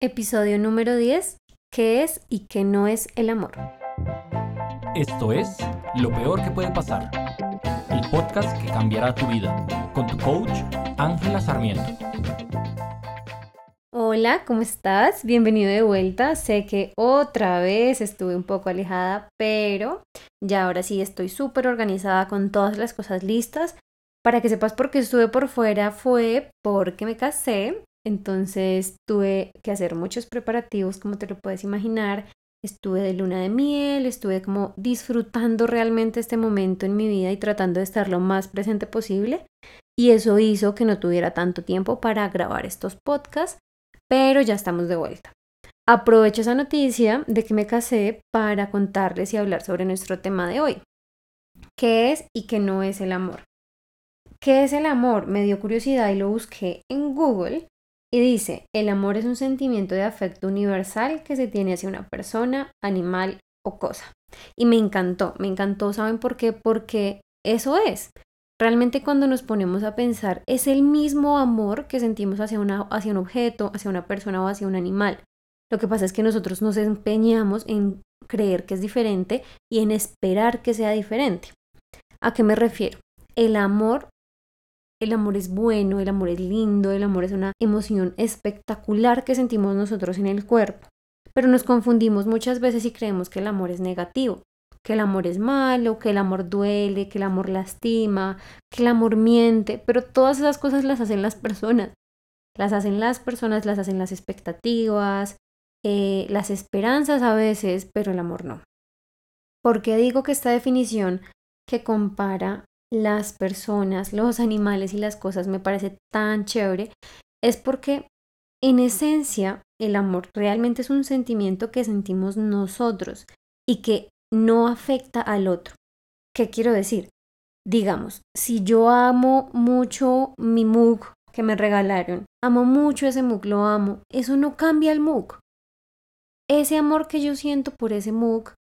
Episodio número 10. ¿Qué es y qué no es el amor? Esto es Lo Peor que puede pasar, el podcast que cambiará tu vida, con tu coach Ángela Sarmiento. Hola, ¿cómo estás? Bienvenido de vuelta. Sé que otra vez estuve un poco alejada, pero ya ahora sí estoy súper organizada con todas las cosas listas. Para que sepas por qué estuve por fuera fue porque me casé entonces tuve que hacer muchos preparativos, como te lo puedes imaginar. Estuve de luna de miel, estuve como disfrutando realmente este momento en mi vida y tratando de estar lo más presente posible. Y eso hizo que no tuviera tanto tiempo para grabar estos podcasts, pero ya estamos de vuelta. Aprovecho esa noticia de que me casé para contarles y hablar sobre nuestro tema de hoy. ¿Qué es y qué no es el amor? ¿Qué es el amor? Me dio curiosidad y lo busqué en Google y dice, el amor es un sentimiento de afecto universal que se tiene hacia una persona, animal o cosa. Y me encantó, me encantó, ¿saben por qué? Porque eso es. Realmente cuando nos ponemos a pensar, es el mismo amor que sentimos hacia, una, hacia un objeto, hacia una persona o hacia un animal. Lo que pasa es que nosotros nos empeñamos en creer que es diferente y en esperar que sea diferente. ¿A qué me refiero? El amor el amor es bueno, el amor es lindo, el amor es una emoción espectacular que sentimos nosotros en el cuerpo. Pero nos confundimos muchas veces y creemos que el amor es negativo, que el amor es malo, que el amor duele, que el amor lastima, que el amor miente, pero todas esas cosas las hacen las personas. Las hacen las personas, las hacen las expectativas, eh, las esperanzas a veces, pero el amor no. ¿Por qué digo que esta definición que compara las personas, los animales y las cosas me parece tan chévere, es porque en esencia el amor realmente es un sentimiento que sentimos nosotros y que no afecta al otro. ¿Qué quiero decir? Digamos, si yo amo mucho mi mug que me regalaron, amo mucho ese mug, lo amo, eso no cambia el mug. Ese amor que yo siento por ese mug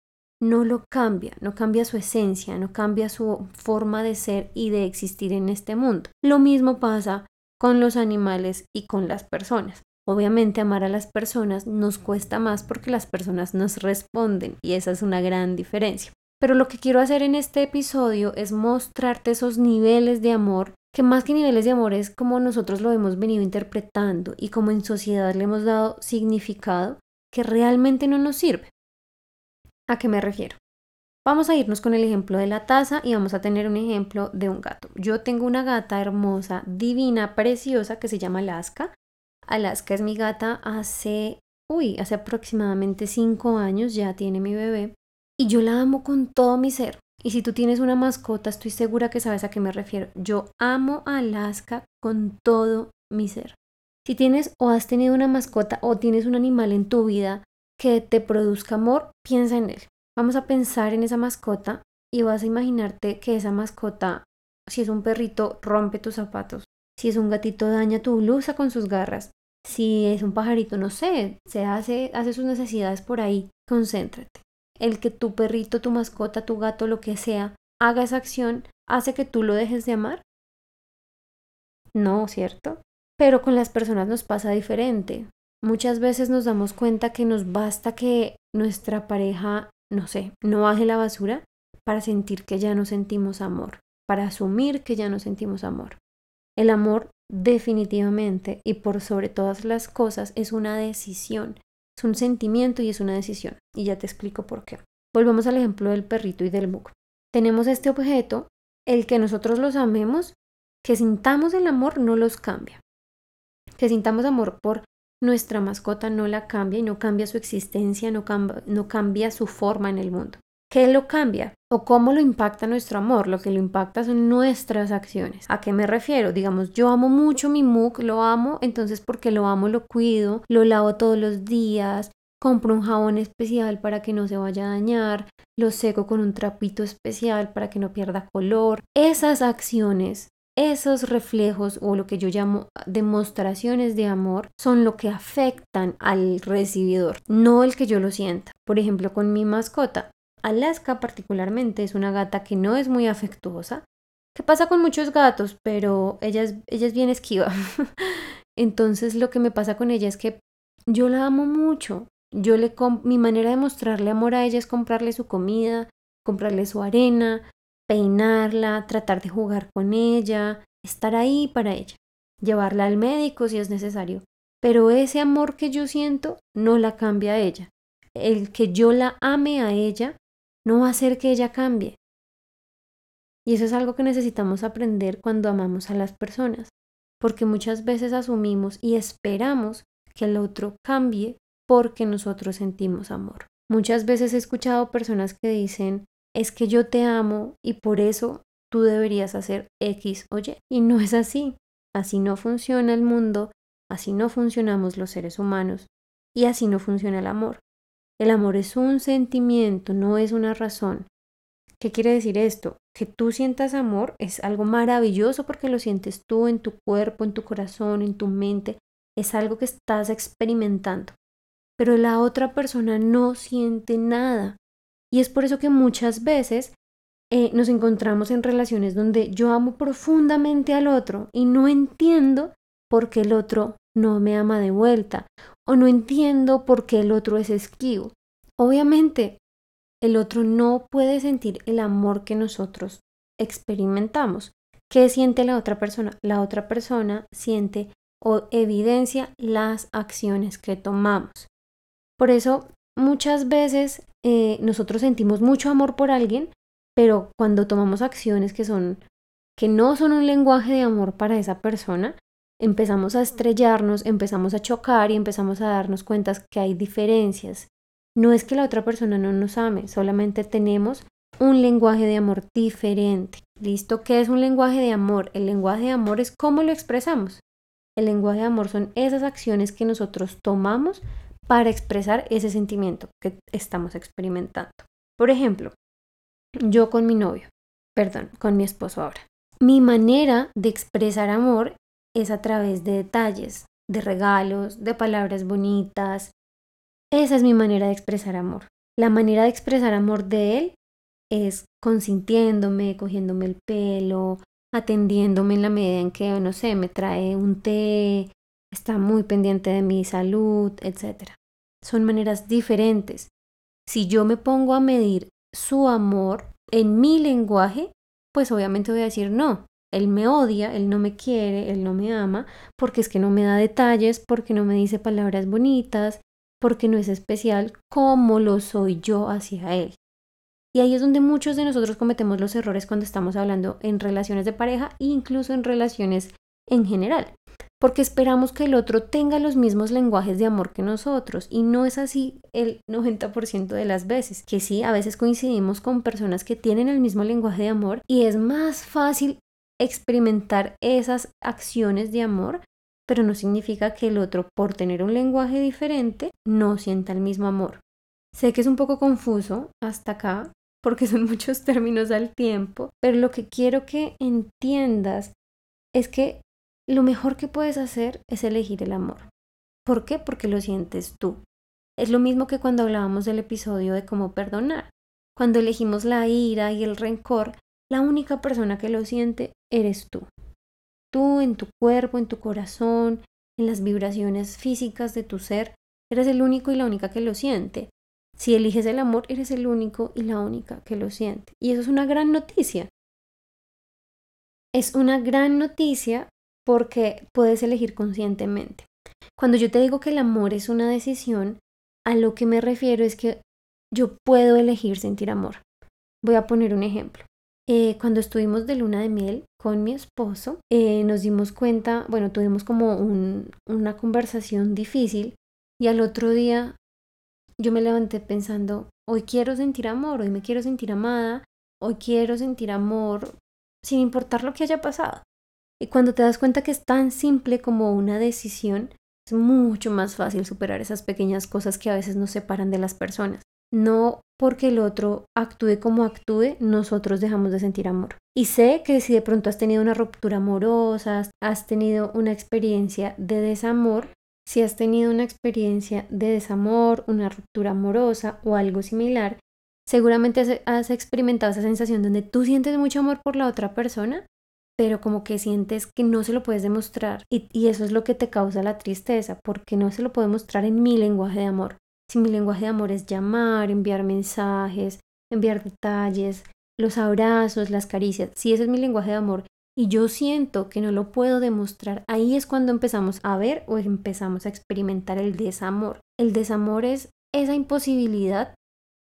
no lo cambia, no cambia su esencia, no cambia su forma de ser y de existir en este mundo. Lo mismo pasa con los animales y con las personas. Obviamente amar a las personas nos cuesta más porque las personas nos responden y esa es una gran diferencia. Pero lo que quiero hacer en este episodio es mostrarte esos niveles de amor que más que niveles de amor es como nosotros lo hemos venido interpretando y como en sociedad le hemos dado significado que realmente no nos sirve. ¿A qué me refiero? Vamos a irnos con el ejemplo de la taza y vamos a tener un ejemplo de un gato. Yo tengo una gata hermosa, divina, preciosa que se llama Alaska. Alaska es mi gata hace, uy, hace aproximadamente cinco años, ya tiene mi bebé. Y yo la amo con todo mi ser. Y si tú tienes una mascota, estoy segura que sabes a qué me refiero. Yo amo a Alaska con todo mi ser. Si tienes o has tenido una mascota o tienes un animal en tu vida que te produzca amor, piensa en él. Vamos a pensar en esa mascota y vas a imaginarte que esa mascota, si es un perrito, rompe tus zapatos. Si es un gatito, daña tu blusa con sus garras. Si es un pajarito, no sé, se hace, hace sus necesidades por ahí. Concéntrate. El que tu perrito, tu mascota, tu gato, lo que sea, haga esa acción, hace que tú lo dejes de amar. No, ¿cierto? Pero con las personas nos pasa diferente. Muchas veces nos damos cuenta que nos basta que nuestra pareja, no sé, no baje la basura para sentir que ya no sentimos amor, para asumir que ya no sentimos amor. El amor definitivamente y por sobre todas las cosas es una decisión, es un sentimiento y es una decisión. Y ya te explico por qué. Volvemos al ejemplo del perrito y del mug. Tenemos este objeto, el que nosotros los amemos, que sintamos el amor no los cambia. Que sintamos amor por nuestra mascota no la cambia y no cambia su existencia, no, no cambia su forma en el mundo. ¿Qué lo cambia? ¿O cómo lo impacta nuestro amor? Lo que lo impacta son nuestras acciones. ¿A qué me refiero? Digamos, yo amo mucho mi mug, lo amo, entonces porque lo amo lo cuido, lo lavo todos los días, compro un jabón especial para que no se vaya a dañar, lo seco con un trapito especial para que no pierda color. Esas acciones esos reflejos o lo que yo llamo demostraciones de amor son lo que afectan al recibidor, no el que yo lo sienta. Por ejemplo, con mi mascota, Alaska particularmente es una gata que no es muy afectuosa, que pasa con muchos gatos, pero ella es, ella es bien esquiva. Entonces lo que me pasa con ella es que yo la amo mucho. Yo le mi manera de mostrarle amor a ella es comprarle su comida, comprarle su arena, peinarla, tratar de jugar con ella, estar ahí para ella, llevarla al médico si es necesario. Pero ese amor que yo siento no la cambia a ella. El que yo la ame a ella no va a hacer que ella cambie. Y eso es algo que necesitamos aprender cuando amamos a las personas, porque muchas veces asumimos y esperamos que el otro cambie porque nosotros sentimos amor. Muchas veces he escuchado personas que dicen, es que yo te amo y por eso tú deberías hacer X o Y. Y no es así. Así no funciona el mundo, así no funcionamos los seres humanos y así no funciona el amor. El amor es un sentimiento, no es una razón. ¿Qué quiere decir esto? Que tú sientas amor es algo maravilloso porque lo sientes tú en tu cuerpo, en tu corazón, en tu mente. Es algo que estás experimentando. Pero la otra persona no siente nada. Y es por eso que muchas veces eh, nos encontramos en relaciones donde yo amo profundamente al otro y no entiendo por qué el otro no me ama de vuelta o no entiendo por qué el otro es esquivo. Obviamente, el otro no puede sentir el amor que nosotros experimentamos. ¿Qué siente la otra persona? La otra persona siente o evidencia las acciones que tomamos. Por eso, muchas veces eh, nosotros sentimos mucho amor por alguien, pero cuando tomamos acciones que son que no son un lenguaje de amor para esa persona, empezamos a estrellarnos, empezamos a chocar y empezamos a darnos cuenta que hay diferencias. No es que la otra persona no nos ame, solamente tenemos un lenguaje de amor diferente. ¿Listo? ¿Qué es un lenguaje de amor? El lenguaje de amor es cómo lo expresamos. El lenguaje de amor son esas acciones que nosotros tomamos para expresar ese sentimiento que estamos experimentando. Por ejemplo, yo con mi novio, perdón, con mi esposo ahora. Mi manera de expresar amor es a través de detalles, de regalos, de palabras bonitas. Esa es mi manera de expresar amor. La manera de expresar amor de él es consintiéndome, cogiéndome el pelo, atendiéndome en la medida en que, no sé, me trae un té, está muy pendiente de mi salud, etc. Son maneras diferentes. Si yo me pongo a medir su amor en mi lenguaje, pues obviamente voy a decir no. Él me odia, él no me quiere, él no me ama, porque es que no me da detalles, porque no me dice palabras bonitas, porque no es especial como lo soy yo hacia él. Y ahí es donde muchos de nosotros cometemos los errores cuando estamos hablando en relaciones de pareja e incluso en relaciones en general porque esperamos que el otro tenga los mismos lenguajes de amor que nosotros y no es así el 90% de las veces, que sí, a veces coincidimos con personas que tienen el mismo lenguaje de amor y es más fácil experimentar esas acciones de amor, pero no significa que el otro, por tener un lenguaje diferente, no sienta el mismo amor. Sé que es un poco confuso hasta acá, porque son muchos términos al tiempo, pero lo que quiero que entiendas es que lo mejor que puedes hacer es elegir el amor. ¿Por qué? Porque lo sientes tú. Es lo mismo que cuando hablábamos del episodio de cómo perdonar. Cuando elegimos la ira y el rencor, la única persona que lo siente eres tú. Tú en tu cuerpo, en tu corazón, en las vibraciones físicas de tu ser, eres el único y la única que lo siente. Si eliges el amor, eres el único y la única que lo siente. Y eso es una gran noticia. Es una gran noticia porque puedes elegir conscientemente. Cuando yo te digo que el amor es una decisión, a lo que me refiero es que yo puedo elegir sentir amor. Voy a poner un ejemplo. Eh, cuando estuvimos de luna de miel con mi esposo, eh, nos dimos cuenta, bueno, tuvimos como una conversación difícil y al otro día yo me levanté pensando, hoy quiero sentir amor, hoy me quiero sentir amada, hoy quiero sentir amor sin importar lo que haya pasado. Y cuando te das cuenta que es tan simple como una decisión, es mucho más fácil superar esas pequeñas cosas que a veces nos separan de las personas. No porque el otro actúe como actúe, nosotros dejamos de sentir amor. Y sé que si de pronto has tenido una ruptura amorosa, has tenido una experiencia de desamor, si has tenido una experiencia de desamor, una ruptura amorosa o algo similar, seguramente has experimentado esa sensación donde tú sientes mucho amor por la otra persona, pero como que sientes que no se lo puedes demostrar y, eso es lo que te causa la tristeza, porque no se lo puedo mostrar en mi lenguaje de amor. Si mi lenguaje de amor es llamar, enviar mensajes, enviar detalles, los abrazos, las caricias, si ese es mi lenguaje de amor y yo siento que no lo puedo demostrar, ahí es cuando empezamos a ver o empezamos a experimentar el desamor. El desamor es esa imposibilidad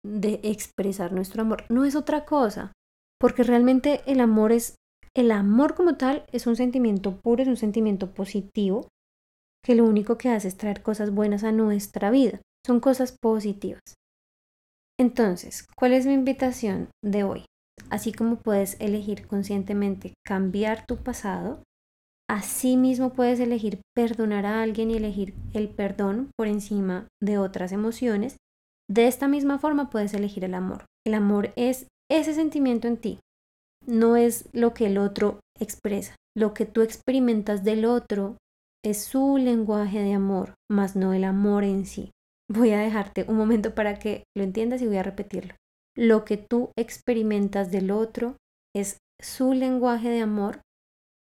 de expresar nuestro amor, no es otra cosa, porque realmente el amor es el amor como tal es un sentimiento puro, es un sentimiento positivo, que lo único que hace es traer cosas buenas a nuestra vida. Son cosas positivas. Entonces, ¿cuál es mi invitación de hoy? Así como puedes elegir conscientemente cambiar tu pasado, así mismo puedes elegir perdonar a alguien y elegir el perdón por encima de otras emociones. De esta misma forma puedes elegir el amor. El amor es ese sentimiento en ti, no es lo que el otro expresa. Lo que tú experimentas del otro es su lenguaje de amor, más no el amor en sí. Voy a dejarte un momento para que lo entiendas y voy a repetirlo. Lo que tú experimentas del otro es su lenguaje de amor,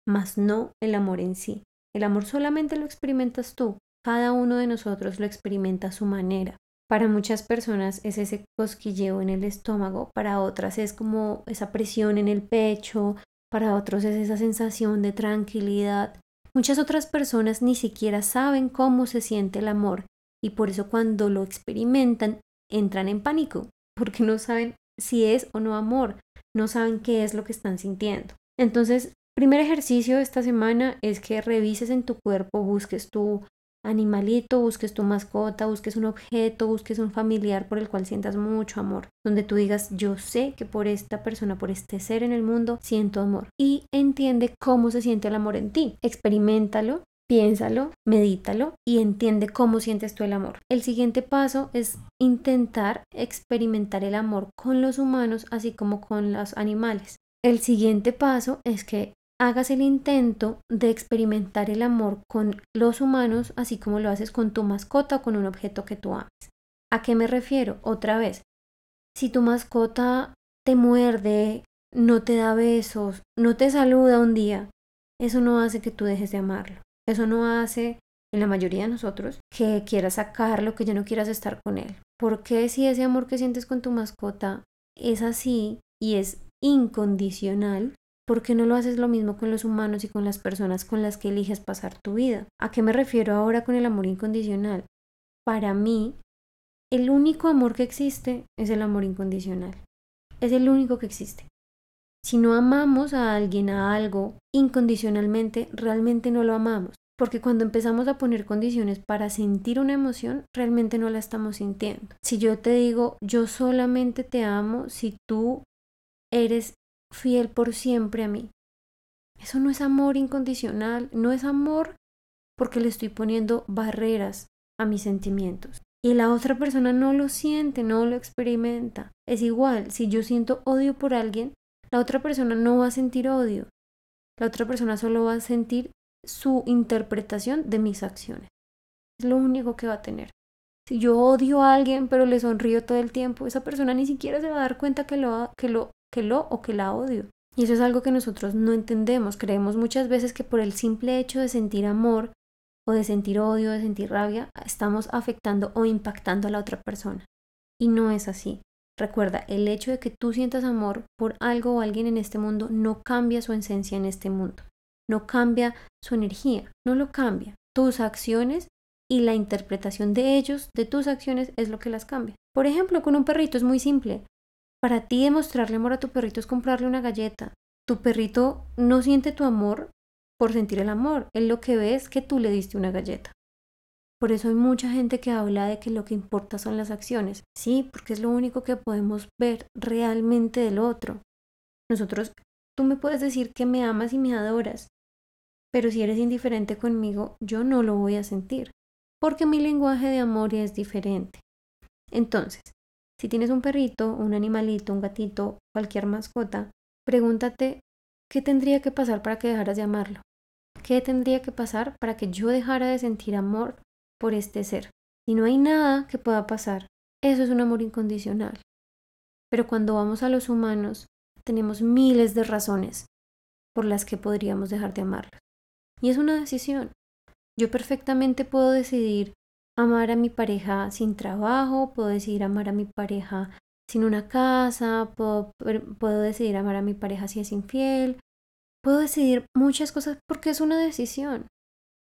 más no el amor en sí. El amor solamente lo experimentas tú. Cada uno de nosotros lo experimenta a su manera. Para muchas personas es ese cosquilleo en el estómago, para otras es como esa presión en el pecho, para otros es esa sensación de tranquilidad. Muchas otras personas ni siquiera saben cómo se siente el amor y por eso cuando lo experimentan entran en pánico, porque no saben si es o no amor, no saben qué es lo que están sintiendo. Entonces, primer ejercicio de esta semana es que revises en tu cuerpo, busques tu animalito, busques tu mascota, busques un objeto, busques un familiar por el cual sientas mucho amor, donde tú digas, yo sé que por esta persona, por este ser en el mundo, siento amor. Y entiende cómo se siente el amor en ti. Experimentalo, piénsalo, medítalo y entiende cómo sientes tú el amor. El siguiente paso es intentar experimentar el amor con los humanos así como con los animales. El siguiente paso es que hagas el intento de experimentar el amor con los humanos, así como lo haces con tu mascota o con un objeto que tú ames. ¿A qué me refiero? Otra vez, si tu mascota te muerde, no te da besos, no te saluda un día, eso no hace que tú dejes de amarlo. Eso no hace, en la mayoría de nosotros, que quieras sacarlo, que ya no quieras estar con él. Porque si ese amor que sientes con tu mascota es así y es incondicional, ¿Por qué no lo haces lo mismo con los humanos y con las personas con las que eliges pasar tu vida? ¿A qué me refiero ahora con el amor incondicional? Para mí, el único amor que existe es el amor incondicional. Es el único que existe. Si no amamos a alguien, a algo, incondicionalmente, realmente no lo amamos. Porque cuando empezamos a poner condiciones para sentir una emoción, realmente no la estamos sintiendo. Si yo te digo, yo solamente te amo si tú eres fiel por siempre a mí. Eso no es amor incondicional, no es amor porque le estoy poniendo barreras a mis sentimientos. Y la otra persona no lo siente, no lo experimenta. Es igual, si yo siento odio por alguien, la otra persona no va a sentir odio. La otra persona solo va a sentir su interpretación de mis acciones. Es lo único que va a tener. Si yo odio a alguien pero le sonrío todo el tiempo, esa persona ni siquiera se va a dar cuenta que lo, que lo que lo o que la odio. Y eso es algo que nosotros no entendemos. Creemos muchas veces que por el simple hecho de sentir amor o de sentir odio, de sentir rabia, estamos afectando o impactando a la otra persona. Y no es así. Recuerda, el hecho de que tú sientas amor por algo o alguien en este mundo no cambia su esencia en este mundo. No cambia su energía, no lo cambia. Tus acciones y la interpretación de ellos, de tus acciones, es lo que las cambia. Por ejemplo, con un perrito es muy simple. Para ti demostrarle amor a tu perrito es comprarle una galleta. Tu perrito no siente tu amor por sentir el amor. Él lo que ve es que tú le diste una galleta. Por eso hay mucha gente que habla de que lo que importa son las acciones. Sí, porque es lo único que podemos ver realmente del otro. Nosotros, tú me puedes decir que me amas y me adoras, pero si eres indiferente conmigo, yo no lo voy a sentir, porque mi lenguaje de amor es diferente. Entonces, si tienes un perrito, un animalito, un gatito, cualquier mascota, pregúntate qué tendría que pasar para que dejaras de amarlo. ¿Qué tendría que pasar para que yo dejara de sentir amor por este ser? Y no hay nada que pueda pasar. Eso es un amor incondicional. Pero cuando vamos a los humanos, tenemos miles de razones por las que podríamos dejar de amarlos. Y es una decisión. Yo perfectamente puedo decidir amar a mi pareja sin trabajo, puedo decidir amar a mi pareja sin una casa, puedo, puedo decidir amar a mi pareja si es infiel, puedo decidir muchas cosas porque es una decisión.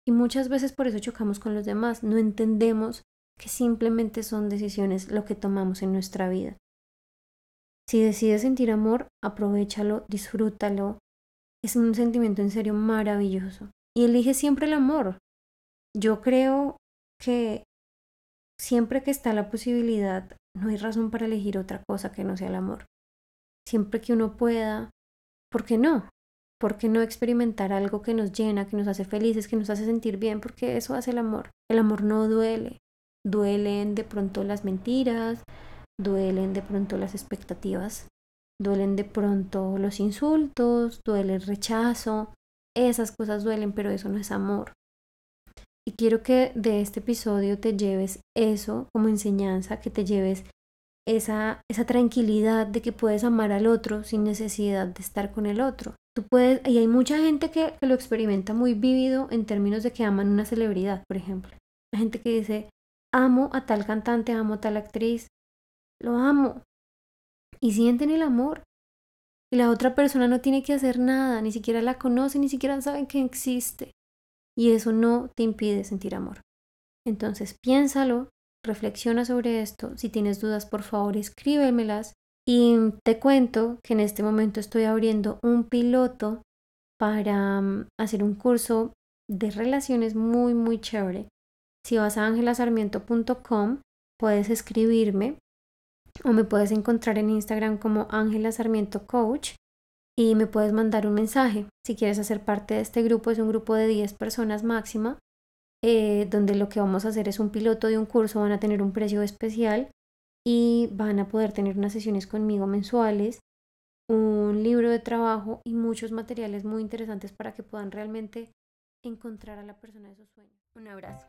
Y muchas veces por eso chocamos con los demás, no entendemos que simplemente son decisiones lo que tomamos en nuestra vida. Si decides sentir amor, aprovechalo, disfrútalo. Es un sentimiento en serio maravilloso. Y elige siempre el amor. Yo creo que siempre que está la posibilidad, no hay razón para elegir otra cosa que no sea el amor. Siempre que uno pueda, ¿por qué no? ¿Por qué no experimentar algo que nos llena, que nos hace felices, que nos hace sentir bien? Porque eso hace el amor. El amor no duele. Duelen de pronto las mentiras, duelen de pronto las expectativas, duelen de pronto los insultos, duele el rechazo. Esas cosas duelen, pero eso no es amor. Y quiero que de este episodio te lleves eso como enseñanza, que te lleves esa, esa tranquilidad de que puedes amar al otro sin necesidad de estar con el otro. Tú puedes, y hay mucha gente que, que lo experimenta muy vívido en términos de que aman una celebridad, por ejemplo. La gente que dice, amo a tal cantante, amo a tal actriz, lo amo. Y sienten el amor. Y la otra persona no tiene que hacer nada, ni siquiera la conoce, ni siquiera saben que existe y eso no te impide sentir amor. Entonces piénsalo, reflexiona sobre esto. Si tienes dudas, por favor, escríbemelas. Y te cuento que en este momento estoy abriendo un piloto para mm, hacer un curso de relaciones muy, muy chévere. Si vas a angelasarmiento.com, puedes escribirme o me puedes encontrar en Instagram como Ángela Sarmiento Coach y me puedes mandar un mensaje. Si quieres hacer parte de este grupo, es un grupo de 10 personas máxima, eh, donde lo que vamos a hacer es un piloto de un curso, van a tener un precio especial y van a poder tener unas sesiones conmigo mensuales, un libro de trabajo y muchos materiales muy interesantes para que puedan realmente encontrar a la persona de sus sueños. Un abrazo.